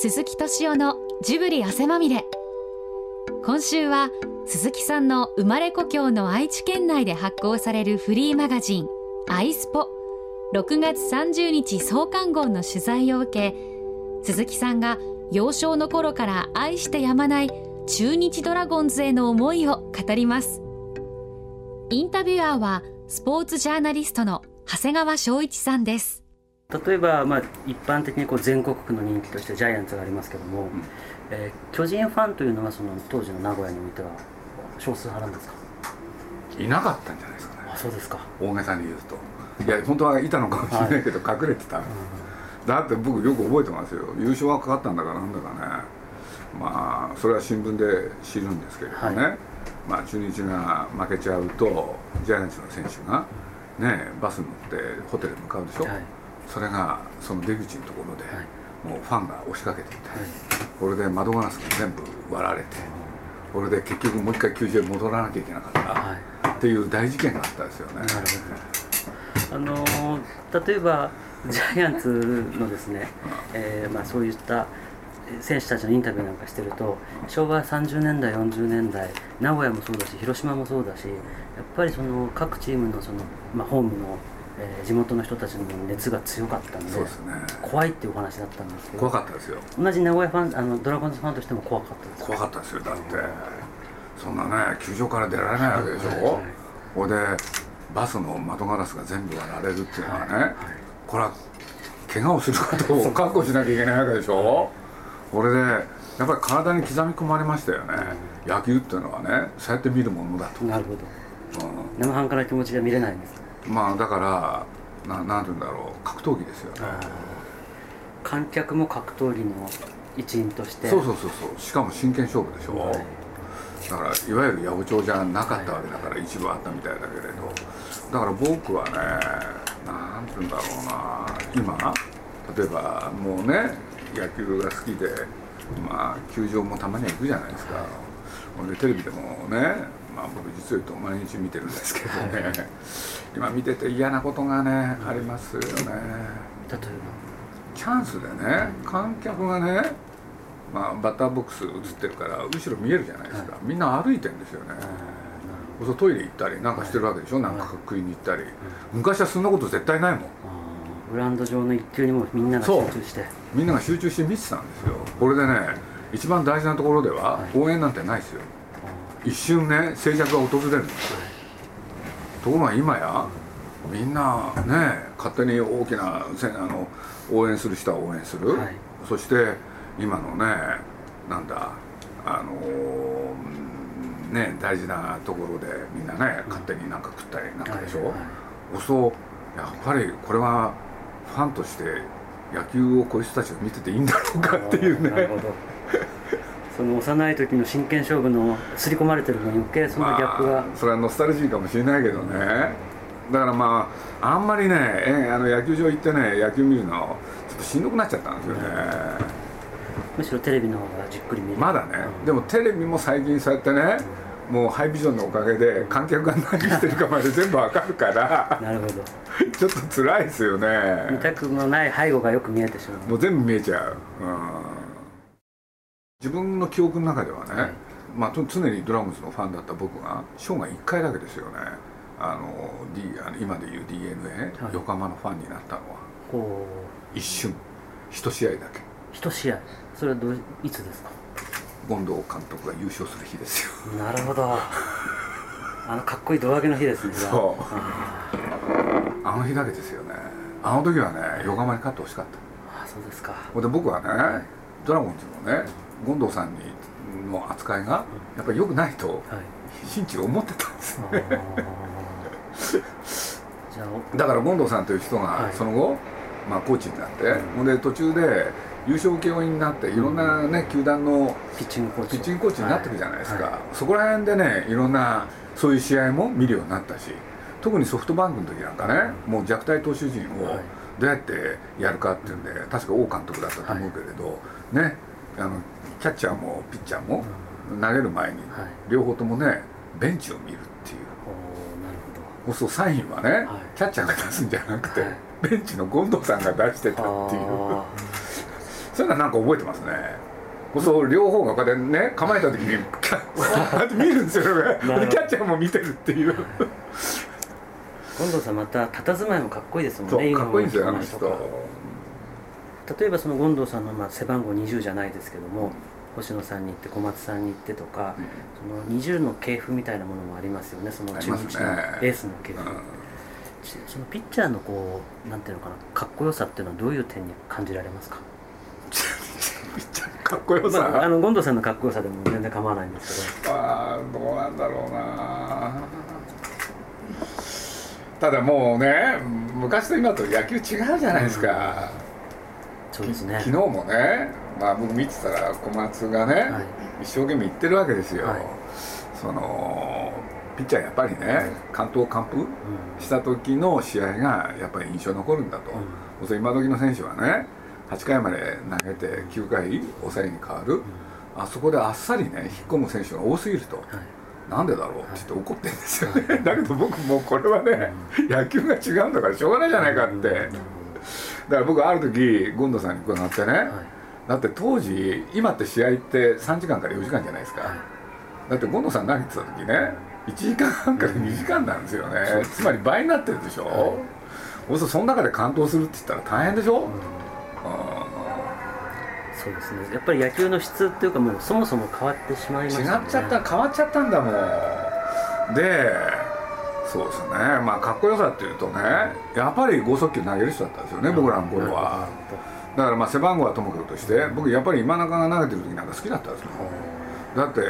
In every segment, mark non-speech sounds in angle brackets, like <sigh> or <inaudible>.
鈴木敏夫のジブリ汗まみれ。今週は鈴木さんの生まれ故郷の愛知県内で発行されるフリーマガジンアイスポ。6月30日創刊号の取材を受け鈴木さんが幼少の頃から愛してやまない中日ドラゴンズへの思いを語ります。インタビュアーはスポーツジャーナリストの長谷川翔一さんです。例えば、まあ、一般的にこう全国区の人気としてジャイアンツがありますけども、うん、えー、巨人ファンというのはその当時の名古屋においては少数派なんですか？いなかったんじゃないですかね。あそうですか。大げさに言うと。いや本当はいたのかもしれないけど、はい、隠れてた、うん、だって僕よく覚えてますよ。優勝がかかったんだかなんだかね。まあそれは新聞で知るんですけれどね、はい、まあ中日が負けちゃうとジャイアンツの選手がねバス乗ってホテルに向かうでしょ、はいそれがその出口のところで、もうファンが押しかけてい。て、これで窓ガラスが全部割られて、これで結局もう一回球場に戻らなきゃいけなかった。っていう大事件があったですよね。なるほど。あの例えばジャイアンツのですね、えーまあ、そういった選手たちのインタビューなんかしてると昭和30年代40年代名古屋もそうだし広島もそうだしやっぱりその各チームのその、まあ、ホームのえー、地元の人たちの熱が強かったんでそうですね。怖いっていうお話だったんですけど怖かったですよ。同じ名古屋ファンあのドラゴンズファンとしても怖かったです。怖かったですよだって。そんなね球場から出られないわけでしょ、はいはい、ほい。でバスの窓ガラスが全部割られるっていうのはね、はいはい、これは怪我をすることを覚悟しなきゃいけないわけでしょ？これでやっぱり体に刻み込まれましたよね、うん、野球っていうのはねそうやって見るものだと。なるほど、うん、生半可な気持ちで見れないんですまあだからななんて言うんだろう。格闘技ですよね。観客も格闘技の一員として。そうそうそうそう。しかも真剣勝負でしょ、はい、だからいわゆる八百長じゃなかったわけだから、はい、一部あったみたいだけれど。だから僕はねなんて言うんだろうな。今例えばもうね野球が好きでまあ球場もたまには行くじゃないですか、はい、でテレビでもねまあ、僕実を言うと毎日見てるんですけどね、はい、<laughs> 今見てて嫌なことがね、うん、ありますよね。例えば？チャンスでね観客がね、まあ、バッターボックス映ってるから後ろ見えるじゃないですか、はい、みんな歩いてるんですよね、そトイレ行ったりなんかしてるわけでしょ、はい、なんか食いに行ったり、昔はそんなこと絶対ないもん。グラウンド上の一球にもみんなが集中して。みんなが集中して見てたんですよ。これでね一番大事なところでは応援なんてないですよ、一瞬ね静寂が訪れるんですよところが今やみんなね勝手に大きなあの応援する人は応援する、はい、そして今のねなんだあのね大事なところでみんなね勝手になんか食ったりなんかでしょ、はいはい、そうやっぱりこれはファンとして野球をこういう人たちが見てていいんだろうかっていうね <laughs> その幼い時の真剣勝負の刷り込まれてるのに余計そのギャップが、まあ、それはノスタルジーかもしれないけどね。だからまああんまりねあの野球場行ってね野球見るのちょっとしんどくなっちゃったんですよね、むしろテレビの方がじっくり見る。まだね、うん、でもテレビも最近そうやってね、うん、もうハイビジョンのおかげで観客が何してるかまで全部わかるからなるほど。<laughs> ちょっと辛いですよね。見たくもない背後がよく見えてしまう。もう全部見えちゃう、うん自分の記憶の中ではね、はい、まあ、常にドラゴンズのファンだった僕が生涯1回だけですよね。あの、D、あの今でいう d n a、はい、横浜のファンになったのは。一瞬。一試合だけ。一試合。それはどういつですか？権藤監督が優勝する日ですよ。なるほど。<laughs> あのかっこいい胴上げの日ですねそう。あの日だけですよね。あの時はね横浜に勝ってほしかった。あそうですか。で僕はね、はい、ドラゴンズのね権藤さんにの扱いがやっぱり良くないと心中思ってたんですね、<laughs> だから権藤さんという人がその後、まあ、コーチになって、ほんで途中で優勝請負になっていろんなね、球団のピッチングコーチ。になってるじゃないですか、そこら辺でねいろんなそういう試合も見るようになったし特にソフトバンクの時なんかねもう弱体投手陣をどうやってやるかっていうんで確か王監督だったと思うけれど、ねあのキャッチャーもピッチャーも投げる前に両方ともねベンチを見るっていう。そうそうサインはね、はい、キャッチャーが出すんじゃなくて、はい、ベンチの権藤さんが出してたっていう。そういうのはなんか覚えてますね。そう両方がこうやってね構えた時にキャッ見るんですよね。キャッチャーも見てるっていう。権藤さんまた佇まいもかっこいいですもんそねうかっこいいんですよあの人例えばその権藤さんのまあ背番号20じゃないですけども星野さんに行って小松さんに行ってとか、その20の系譜みたいなものもありますよね。その中日のエースの系譜、うん。ちそのピッチャーのこうなんていうのかなかっこよさっていうのはどういう点に感じられますか？かっこよさ、まあ、あの権藤さんのかっこよさでも全然構わないんですけど。ああどうなんだろうな。ただもうね昔と今と野球違うじゃないですか、そうですね。昨日もね、まあ、僕見てたら小松がね、はい。一生懸命言ってるわけですよ、はい。そのピッチャーやっぱりね関東完封うんした時の試合がやっぱり印象に残るんだと、そ今時の選手はね8回まで投げて9回抑えに変わる、あそこであっさりね引っ込む選手が多すぎると、はい。なんでだろうって言って怒ってるんですよね、だけど僕もうこれはね、野球が違うんだからしょうがないじゃないかって、だから僕ある時権藤さんに伺ってね、はい。だって当時今って試合って3時間から4時間じゃないですか、はい。だって権藤さん投げてた時ね1時間半から2時間なんですよね、つまり倍になってるでしょ、そうするとその中で完投するって言ったら大変でしょ、そうですね。やっぱり野球の質っていうかもうそもそも変わってしまいましたね。違っちゃった変わっちゃったんだもん。でそうですね。まあかっこよさっていうとねやっぱり剛速球投げる人だったんですよね僕らの頃は。だからまあ背番号はともかくとして僕やっぱり今中が投げてる時なんか好きだったんですよ。だって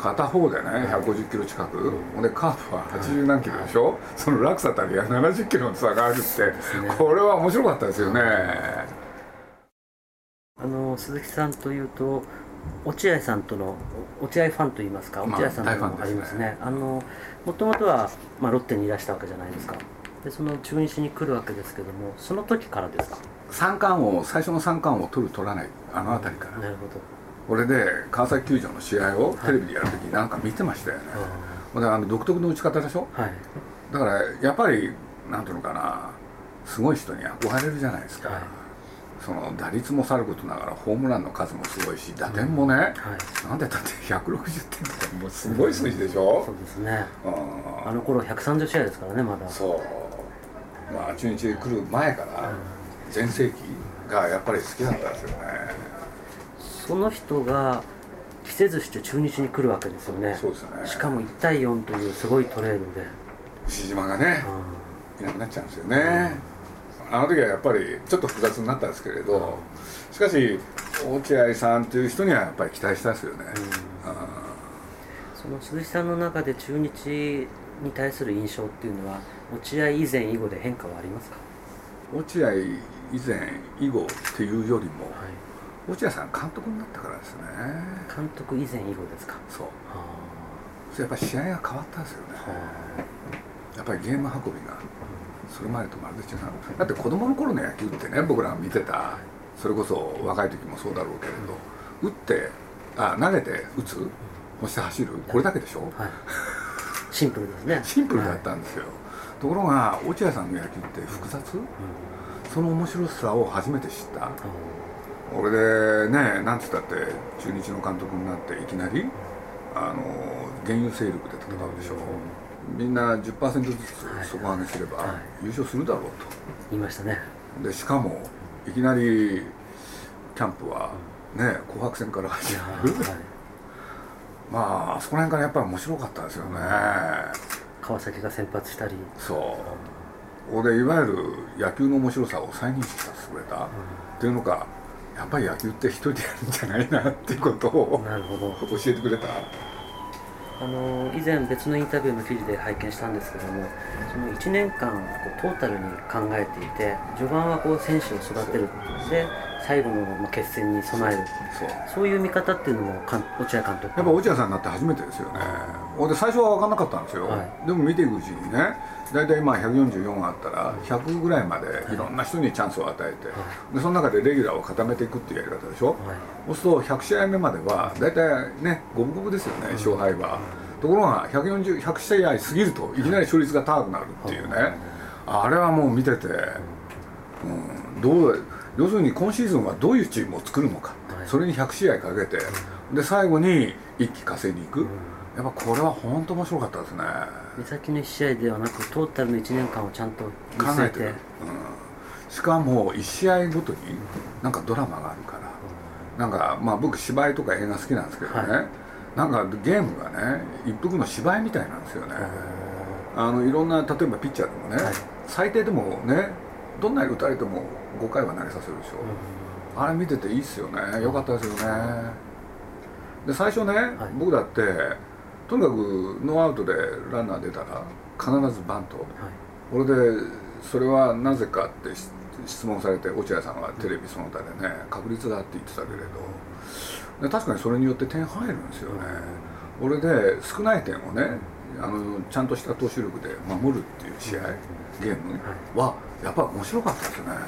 片方でね150キロ近く、ほんでカーブは80何キロでしょ、その落差たりが70キロの差があるって、これは面白かったですよね、あの鈴木さんというと落合さんとの落合ファンといいますかまあ落合さんとのありますね,、あのもともとは、まあ、ロッテにいらしたわけじゃないですか。でその中日に来るわけですけどもその時からですか？三冠王最初の三冠王を取る取らない。あの辺りから、なるほど。俺で川崎球場の試合をテレビでやる時なんか見てましたよね、ほんであの独特の打ち方でしょ？はい。だからやっぱりなんていうのかなすごい人に憧れるじゃないですか、はいその打率もさることながらホームランの数もすごいし打点もね、はい。なんでだって160点ってもうすごい数字でしょ？そう、ですね。うんあの頃130試合ですからねまだ。そう。まあ中日で来る前から全盛期がやっぱり好きだったんですよね。その人が着せずして中日に来るわけですよね。そうですね。しかも1対4というすごいトレードで、牛島がねういなくなっちゃうんですよね、あの時はやっぱりちょっと複雑になったんですけれどしかし落合さんという人にはやっぱり期待したいですよね、ん。その鈴木さんの中で中日に対する印象っていうのは落合以前以後で変化はありますか、うん落合以前以後っていうよりもはい、落合さん監督になったからですね。監督以前以後ですか？そう。はそれやっぱり試合が変わったんですよね。やっぱりゲーム運びがそれまでとまるで違うだって子供の頃の野球ってね僕らが見てたそれこそ若い時もそうだろうけれど打ってあ投げて打つそして走るこれだけでしょ？あはい。シンプルですね。シンプルだっはいたんですよ、ところが落合さんの野球って複雑？その面白さを初めて知った。俺でねなんつったって中日の監督になっていきなりあの原油勢力で戦うでしょ？みんな10%ずつ底上げすればはい。優勝するだろう言いましたね。とでしかもいきなりキャンプはね紅白戦から始まる。はい。<laughs> まああそこら辺からやっぱり面白かったですよね。川崎が先発したり。そう。俺いわゆる野球の面白さを再認識させてくれた、っていうのかやっぱり野球って一人でやるんじゃないなっていうことをなるほど。教えてくれたあの以前別のインタビューの記事で拝見したんですけどもその1年間こうトータルに考えていて序盤はこう選手を育てるで最後のまあ決戦に備えるそうそういう見方っていうのもかん落合監督やっぱ落合さんになって初めてですよね。で最初は分かんなかったんですよ、はでも見ていくうちにね大体今144があったら100ぐらいまでい。ろんな人にチャンスを与えて、でその中でレギュラーを固めていくっていうやり方でしょ、はい。そうすると100試合目までは大体ね五分五分ですよね、勝敗は。ところが140 100試合過ぎるといきなり勝率が高くなるっていうね、あれはもう見てて、うん、どう要するに今シーズンはどういうチームを作るのか、はい。それに100試合かけて、で最後に一気稼いに行く、やっぱこれは本当面白かったですね。目先の1試合ではなくトータルの1年間をちゃんと見据えて。考えてる、うん、しかも1試合ごとになんかドラマがあるから、なんかまあ僕芝居とか映画好きなんですけどね、はい。なんかゲームがね一服の芝居みたいなんですよね、あのいろんな例えばピッチャーでもね、はい。最低でもねどんなに打たれても5回は投げさせるでしょ、あれ見てていいっすよね。よかったですよね。で最初ね、僕だってとにかくノーアウトでランナー出たら必ずバント、はい。これでそれはなぜかってし質問されて落合さんはテレビその他でね確率だって言ってたけれど。で確かにそれによって点入るんですよね、これで少ない点をねあのちゃんとした投手力で守るっていう試合ゲームはやっぱ面白かったですね。なる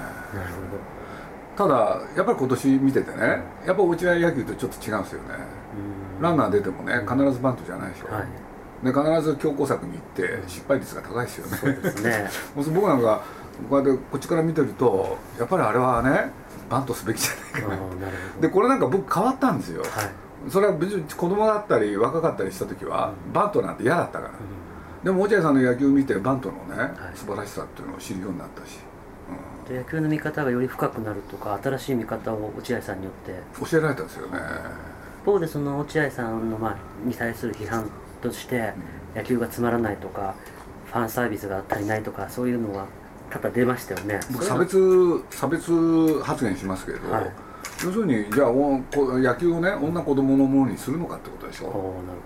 ただやっぱり今年見ててねやっぱ落合野球とちょっと違うんですよね。ランナー出てもね必ずバントじゃないでしょ、うんはい。で必ず強攻策に行って失敗率が高いですよね。そうですね。<laughs> もう僕なんかこうやってこっちから見てるとやっぱりあれはねバントすべきじゃないかな。でこれなんか僕変わったんですよ。はい。それは別に子供だったり若かったりした時はバントなんて嫌だったから。でも落合さんの野球を見てバントのねい。素晴らしさっていうのを知るようになったし、で野球の見方がより深くなるとか新しい見方を落合さんによって。うん教えられたんですよね。一方でその落合さんの、まあ、に対する批判として野球がつまらないとかファンサービスが足りないとかそういうのは多々出ましたよね。僕差別差別発言しますけど、はい。要するにじゃあおこ野球をね女子供のものにするのかってことでしょ、おおなる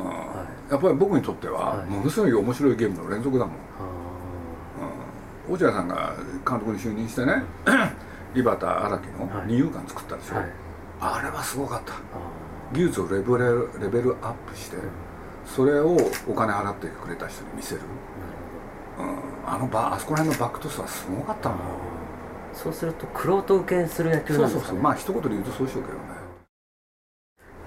うん。はいやっぱり僕にとってははい。ものすごい面白いゲームの連続だもん、ほどうん落合さんが監督に就任してね <clears throat> 井端荒木のはい。二遊間作ったんですよ、はい。あれはすごかった。あ技術をレベルレベルアップしてそれをお金払ってくれた人に見せる、うん、あのバあそこら辺のバックトスはすごかったもん。ほどそうするとクロート受けする野球そうそうそう。なんですかねまあ一言で言うとそうでしょうけどね。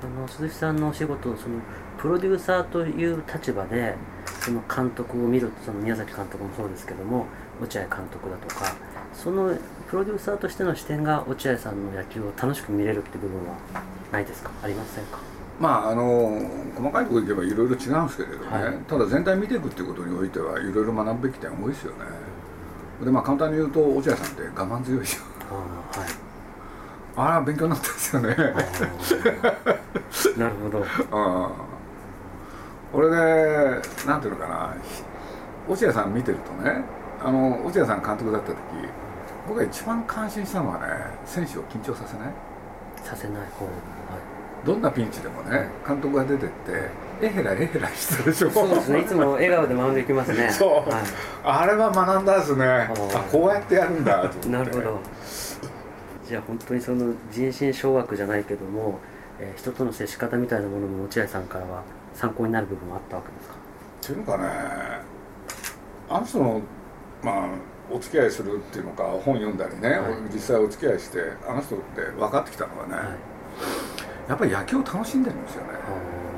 あの鈴木さんのお仕事そのプロデューサーという立場でその監督を見るその宮崎監督もそうですけども落合監督だとかそのプロデューサーとしての視点が落合さんの野球を楽しく見れるって部分はないですか？ありませんか？まああの細かいところ行けばいろいろ違うんですけれどね、はい。ただ全体見ていくっていうことにおいてはいろいろ学ぶべき点多いですよね。でまあ簡単に言うと落合さんって我慢強いしああはい。あ勉強になったんですよね。なるほど。うん俺でなんていうのかな。落合さん見てるとねあの落合さん監督だった時僕が一番感心したのはね選手を緊張させない。させない方はどんなピンチでもね監督が出てってえへらえへらしてるでしょ。いそうですね。いつも笑顔でマウンド行きますね。<laughs> そう。はあれは学んだですね。あー。こうやってやるんだと思って。い、なるほど。じゃあ本当にその人心掌握じゃないけども、えー人との接し方みたいなものも落合さんからは参考になる部分はあったわけですか？っていうのかねあの人のまあお付き合いするっていうのか本読んだりね、はい。実際お付き合いしてあの人って分かってきたのはね、はい。やっぱり野球を楽しんでるんですよね。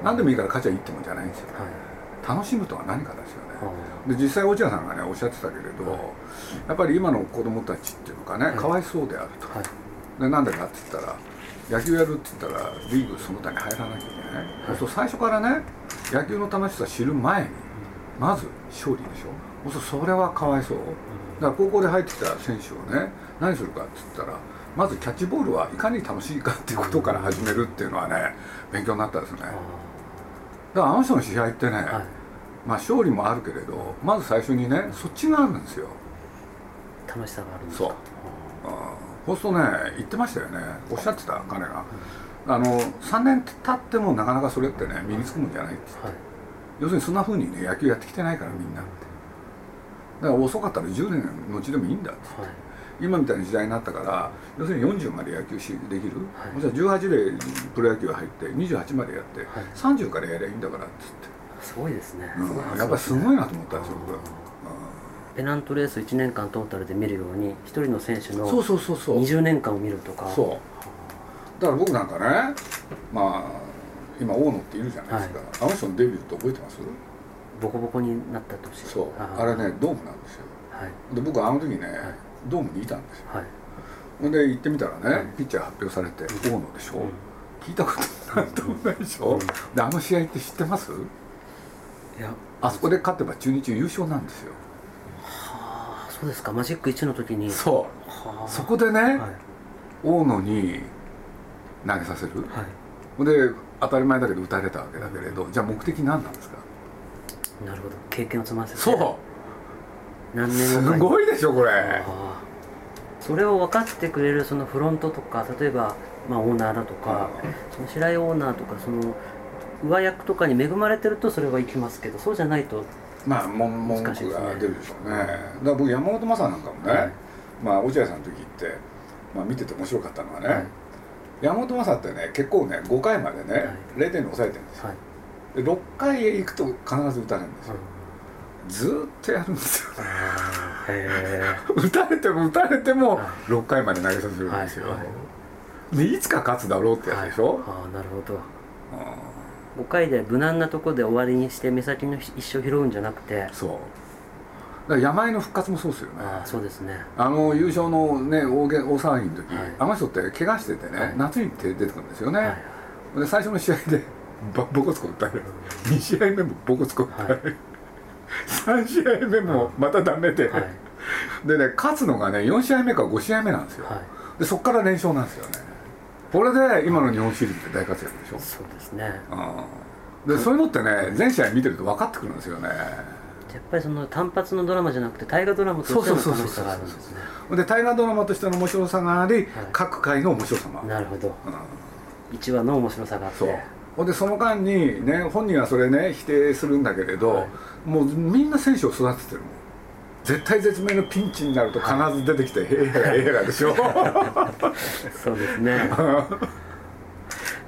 何でもいいから勝ちゃいいってもんじゃないんですよ。はい。楽しむとは何かですよあねで実際落合さんがねおっしゃってたけれど、はい。やっぱり今の子供たちっていうのかね、はい。かわいそうであると。でなんでかって言ったら野球やるって言ったらリーグその他に入らなきゃいけない、そうすると最初からね野球の楽しさ知る前にまず勝利でしょそれはかわいそう。だから高校で入ってきた選手をね何するかって言ったらまずキャッチボールはいかに楽しいかっていうことから始めるっていうのはね勉強になったですね。だかあらあの人の試合ってね、ーはい。まあ勝利もあるけれどまず最初にねそっちがあるんですよ。楽しさがあるんですそう。かそうするとね言ってましたよね。おっしゃってた彼が、あの3年経ってもなかなかそれってね身につくもんじゃないってはい。要するにそんな風にね野球やってきてないからみんな。ってだから遅かったら10年のうちでもいいんだって。はい。今みたいな時代になったから要するに40まで野球しできる、はい。じゃあ18でプロ野球入って28までやって、はい。30からやりゃいいんだからっつって、すごいですね、うん。やっぱりすごいなと思ったんですよ僕、ペナントレース1年間トータルで見るように一人の選手のそうそうそうそう。20年間を見るとか。そう。だから僕なんかねまあ今大野っているじゃないですか、あの人のデビューって覚えてます？ボコボコになった年そう。あれねドームなんですよ。はい。で僕あの時ね、ドームにいたんですよ。はい。ほんで行ってみたらね、ピッチャー発表されて大野でしょ、聞いたことなんともないでしょ、であの試合って知ってます？いや。あそこで勝てば中日優勝なんですよ。あそうですか。マジック1の時に。そう。はあ。そこでね、はい。大野に投げさせる、はい。で当たり前だけど打たれたわけだけれどじゃあ目的何なんですか？なるほど。経験を積ませて。そう。何年すごいでしょこれ。それを分かってくれるそのフロントとか例えば、まあ、オーナーだとかその白井オーナーとかその上役とかに恵まれてるとそれはいきますけどそうじゃないとまあ文句が出るでしょうね。だから僕山本昌なんかもね、はい。まあ落合さんの時って、まあ、見てて面白かったのはね、はい。山本昌ってね結構ね5回までね、はい。0点に抑えてるんですよ。はい、で6回へ行くと必ず打たれるんですよ、うん。ずーっとやるんですよ。<laughs> 打たれても打たれてもはい6回まで投げさせるんえですよ、はいでいつか勝つだろうってやつでしょ、ああなるほど。うん5回で無難なとこで終わりにして目先の一生拾うんじゃなくて。そう。だから山井の復活もそうですよね。ああそうですね。あの優勝のね大げ大騒ぎの時、はい。あの人って怪我しててね、はい。夏に出てくるんですよね、はい。で最初の試合でボボコツコ打たれる2試合目もボコツコ打たれる、3試合目もまたダメで、はい。でね勝つのがね4試合目か5試合目なんですよ、はい。でそこから連勝なんですよね。これで今の日本シリーズって大活躍でしょ、そうですね。うん、でそういうのってね全試合見てると分かってくるんですよね。やっぱりその単発のドラマじゃなくて大河ドラマとしての楽しさがあるんですね。で大河ドラマとしての面白さがあり、各回の面白さもある、なるほど。うん。1話の面白さがあって。そうほんでその間にね本人はそれね否定するんだけれど、はい。もうみんな選手を育ててるもん。絶対絶命のピンチになると必ず出てきて「へえへらへえへら」でしょ。そうですね。<laughs> あ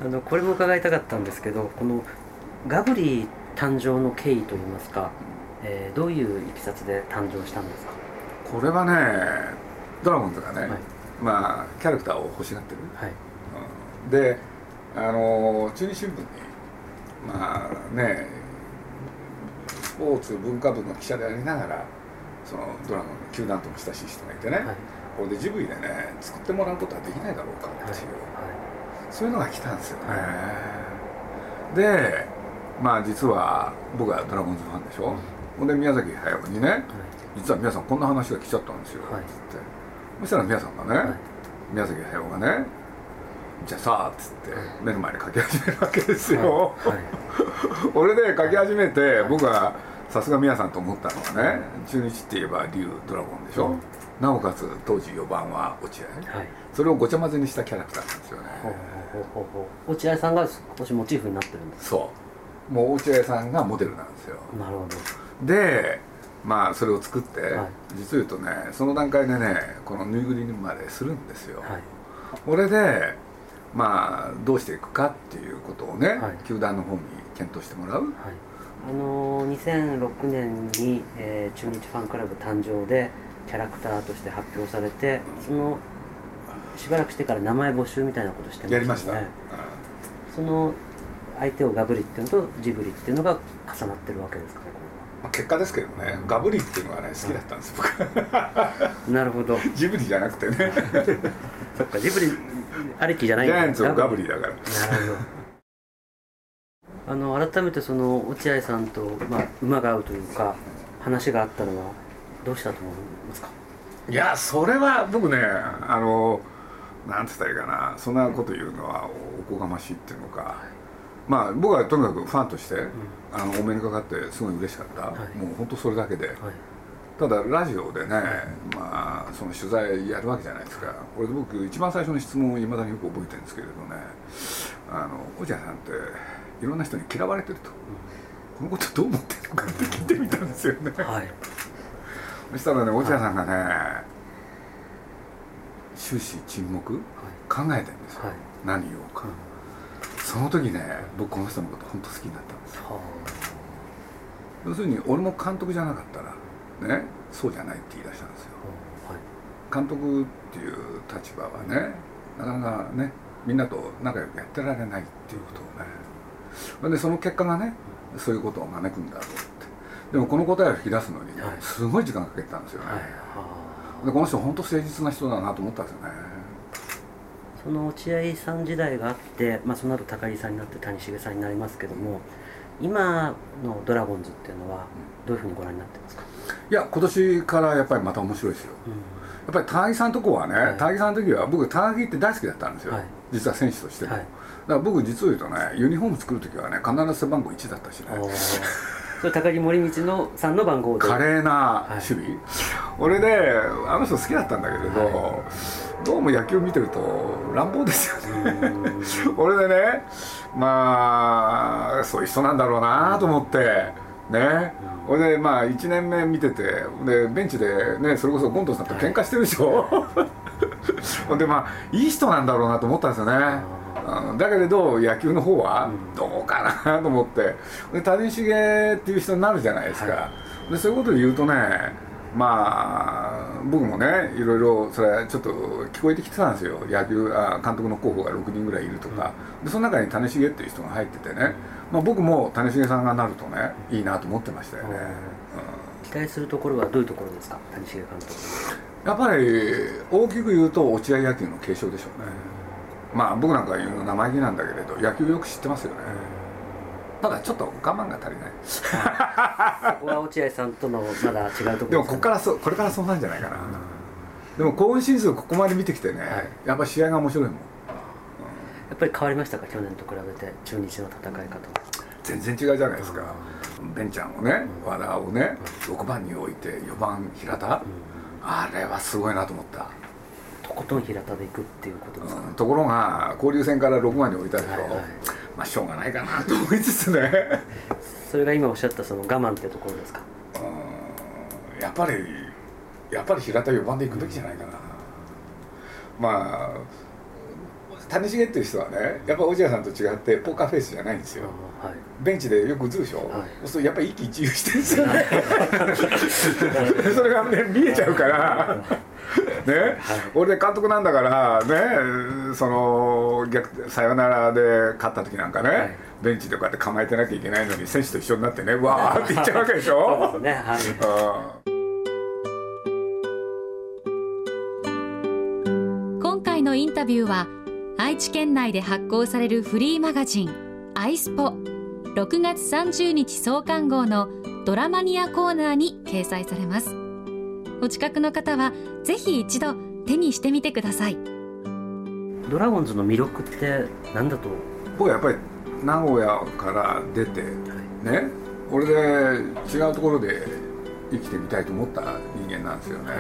のこれも伺いたかったんですけどこのガブリ誕生の経緯といいますか、えーどういういきさつで誕生したんですか？これはねドラゴンズがね、はい。まあキャラクターを欲しがってる、はい。うん。であの中日新聞にまあねスポーツ文化部の記者でありながらそのドラゴンの球団とも親しい人がいてね、はい。これでジブリでね作ってもらうことはできないだろうかっていう、そういうのが来たんですよね、でまあ実は僕はドラゴンズファンでしょ、ほんで宮崎駿にね実は皆さんこんな話が来ちゃったんですよ、はい。つって。そしたら宮さんがね、はいはい。宮崎駿がねじゃあさあっつって目の前で書き始めるわけですよ、はい <laughs> 俺で書き始めて僕はさすが宮さんと思ったのはね中日って言えば竜ドラゴンでしょ、うん。なおかつ当時4番は落合。はい。それをごちゃ混ぜにしたキャラクターなんですよね。落合さんが少しモチーフになってるんですそう。もう落合さんがモデルなんですよ。なるほど。でまあそれを作って、はい。実を言うとねその段階でねこのぬいぐるみまでするんですよ、はい。これでまあどうしていくかっていうことをね、はい。球団の方に検討してもらう。はい。あのー2006年に、えー中日ファンクラブ誕生でキャラクターとして発表されてそのしばらくしてから名前募集みたいなことしてやりました、ねその相手をガブリっていうのとジブリっていうのが重なってるわけですかねまあ、結果ですけどねガブリっていうのがね好きだったんですよ僕。<laughs> なるほど。ジブリじゃなくてね。<laughs> そっかジブリありきじゃないジャイアンツのガブリだから。なるほど。あの改めてその落合さんと、まあ、馬が合うというか話があったのはどうしたと思いますか？いやそれは僕ねあのなんて言ったらいいかなそんなこと言うのはおこがましいっていうのかまあ僕はとにかくファンとして、あのお目にかかってすごい嬉しかった、い。もう本当それだけで、はい。ただラジオでね、まあその取材やるわけじゃないですか。これで僕一番最初の質問をいまだによく覚えてるんですけれどね。あの落合さんっていろんな人に嫌われてると、このことどう思ってるのかって聞いてみたんですよね。はい。そしたらね落合さんがね終始沈黙考えてるんですよ、はい。何言おうか、その時ね僕この人のこと本当好きになったんですよ。は要するに俺も監督じゃなかったらねそうじゃないって言い出したんですよ。あはい。監督っていう立場はねなかなかねみんなと仲良くやってられないっていうことをね。でその結果がねそういうことを招くんだと思って。でもこの答えを引き出すのにねはい。すごい時間かけてたんですよね、はい。はでこの人本当誠実な人だなと思ったんですよねその落合さん時代があって、まあ、その後高木さんになって谷繁さんになりますけども今のドラゴンズっていうのはどういうふうにご覧になってますか、いや今年からやっぱりまた面白いですよ。やっぱり高木さんのとこはね、はい。高木さんの時は僕高木って大好きだったんですよ、はい。実は選手としても、はい。だから僕実を言うとねユニフォーム作る時はね必ず背番号1だったしね。それ高木森道のさんの番号で。華麗な守備、俺であの人好きだったんだけれど、どうも野球見てると乱暴ですよね。俺でねまあそういう人なんだろうなと思ってね。俺でまあ1年目見ててでベンチでねそれこそゴンドウさんと喧嘩してるでしょ。<laughs> ほんでまあいい人なんだろうなと思ったんですよね。うん。だけれど野球の方はどうかなと思って。で谷繁っていう人になるじゃないですか、はでそういうことで言うとねまあ僕もねいろいろそれちょっと聞こえてきてたんですよ。野球あ監督の候補が6人ぐらいいるとか、でその中に谷繁っていう人が入っててね、まあ、僕も谷繁さんがなるとねいいなと思ってましたよね、期待するところはどういうところですか？谷繁監督やっぱり大きく言うと落合野球の継承でしょうね、まあ僕なんか言うの生意気なんだけれど野球よく知ってますよね、ただちょっと我慢が足りない。そこは落合さんとのまだ違うところですかでもここからそうこれからそうなんじゃないかな、でも今シーズンここまで見てきてね、はい。やっぱ試合が面白いもん。やっぱり変わりましたか？去年と比べて中日の戦い方。は全然違うじゃないですか、ベンちゃんをね和田をね6番に置いて4番平田、あれはすごいなと思った、とことん平田でいくっていうことですか、うん。ところが交流戦から6番に置いたでしょ、はいはいまあしょうがないかなと思いつつね。それが今おっしゃったその我慢ってところですか？うん。やっぱりやっぱり平田4番で行くべきじゃないかな、まあ谷繁っていう人はねやっぱ落合さんと違ってポーカーフェイスじゃないんですよ。はいベンチでよく打つでしょ、はい。そうやっぱり一喜一憂してるんですよね。<laughs> それがね見えちゃうから。ね、俺で監督なんだからね？その逆サヨナラで勝った時なんかね、はい。ベンチでこうやって構えてなきゃいけないのに選手と一緒になってねわーって言っちゃうわけでし <laughs> そうょですね。はい。うん。今回のインタビューは愛知県内で発行されるフリーマガジン「アイスポ」6月30日創刊号のドラマニアコーナーに掲載されます。お近くの方はぜひ一度手にしてみてください。ドラゴンズの魅力って何だと？僕はやっぱり名古屋から出てね？俺で違うところで生きてみたいと思った人間なんですよね。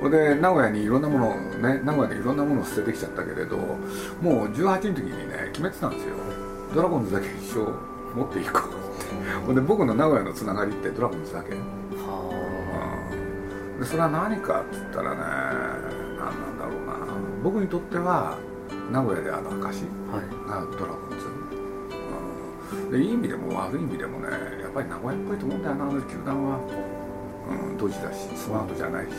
俺で名古屋にいろんなものをね名古屋でいろんなものを捨ててきちゃったけれどもう18の時にね決めてたんですよ。ドラゴンズだけ一生持っていこうって。ほんで僕の名古屋のつながりってドラゴンズだけ。はでそれは何かっつったらね何なんだろうな。僕にとっては名古屋である証あはい。がドラゴンズ、うん、でいい意味でも悪い意味でもねやっぱり名古屋っぽいと思うんだよなあの球団は、うん、ドジだしスマートじゃないし、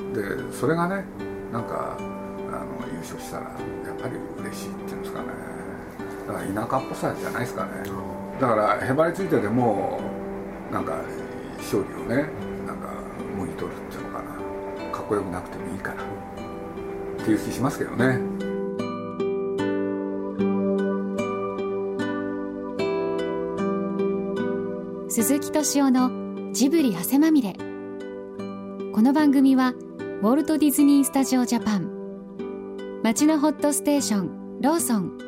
うん、でそれがねなんかあの優勝したらやっぱり嬉しいっていうんですかね田舎っぽさじゃないですかね。だからへばりついてでもなんか勝利をねなんかもぎ取るっていうのかな。かっこよくなくてもいいから。っていう気しますけどね。鈴木敏夫のジブリ汗まみれ。この番組はウォルト・ディズニー・スタジオ・ジャパン。町のホットステーションローソン